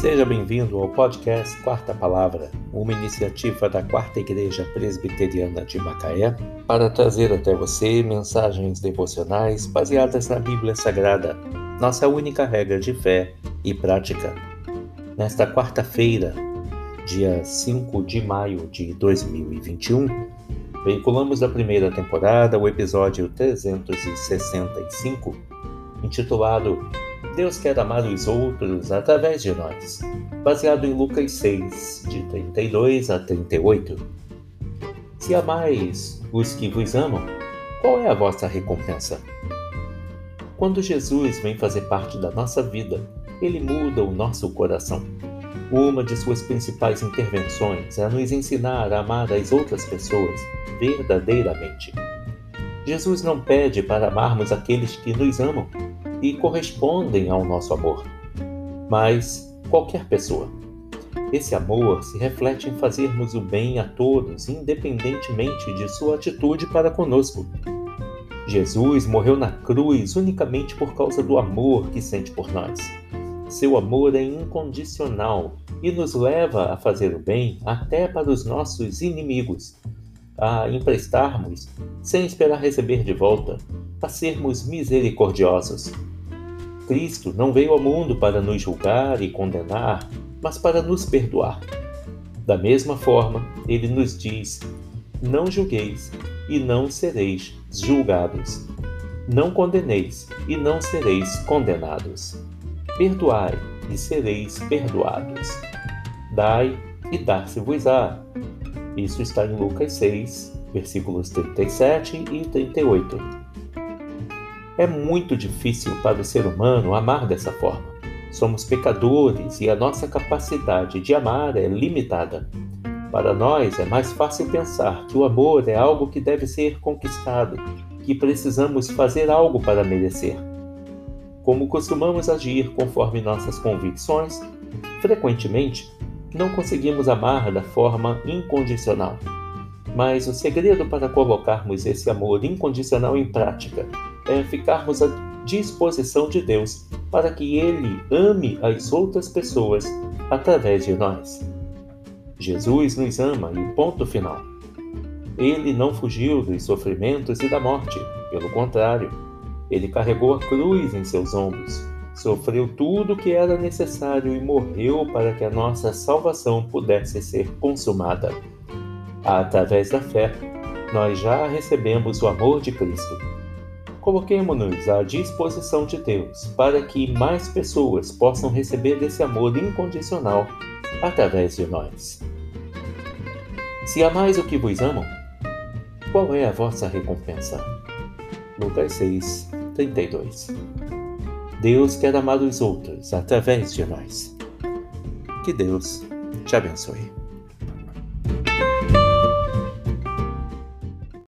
Seja bem-vindo ao podcast Quarta Palavra, uma iniciativa da Quarta Igreja Presbiteriana de Macaé para trazer até você mensagens devocionais baseadas na Bíblia Sagrada, nossa única regra de fé e prática. Nesta quarta-feira, dia 5 de maio de 2021, veiculamos da primeira temporada o episódio 365, intitulado Deus quer amar os outros através de nós, baseado em Lucas 6, de 32 a 38. Se amais os que vos amam, qual é a vossa recompensa? Quando Jesus vem fazer parte da nossa vida, ele muda o nosso coração. Uma de suas principais intervenções é nos ensinar a amar as outras pessoas verdadeiramente. Jesus não pede para amarmos aqueles que nos amam, e correspondem ao nosso amor, mas qualquer pessoa. Esse amor se reflete em fazermos o bem a todos, independentemente de sua atitude para conosco. Jesus morreu na cruz unicamente por causa do amor que sente por nós. Seu amor é incondicional e nos leva a fazer o bem até para os nossos inimigos, a emprestarmos sem esperar receber de volta, a sermos misericordiosos. Cristo não veio ao mundo para nos julgar e condenar, mas para nos perdoar. Da mesma forma, ele nos diz: Não julgueis e não sereis julgados. Não condeneis e não sereis condenados. Perdoai e sereis perdoados. Dai e dar-se-vos-á. Isso está em Lucas 6, versículos 37 e 38. É muito difícil para o ser humano amar dessa forma. Somos pecadores e a nossa capacidade de amar é limitada. Para nós é mais fácil pensar que o amor é algo que deve ser conquistado, que precisamos fazer algo para merecer. Como costumamos agir conforme nossas convicções, frequentemente não conseguimos amar da forma incondicional. Mas o segredo para colocarmos esse amor incondicional em prática é ficarmos à disposição de Deus para que Ele ame as outras pessoas através de nós. Jesus nos ama e ponto final. Ele não fugiu dos sofrimentos e da morte, pelo contrário, ele carregou a cruz em seus ombros, sofreu tudo o que era necessário e morreu para que a nossa salvação pudesse ser consumada. Através da fé, nós já recebemos o amor de Cristo Coloquemo-nos à disposição de Deus para que mais pessoas possam receber desse amor incondicional através de nós. Se amais o que vos amam, qual é a vossa recompensa? Lucas 6, 32. Deus quer amar os outros através de nós. Que Deus te abençoe.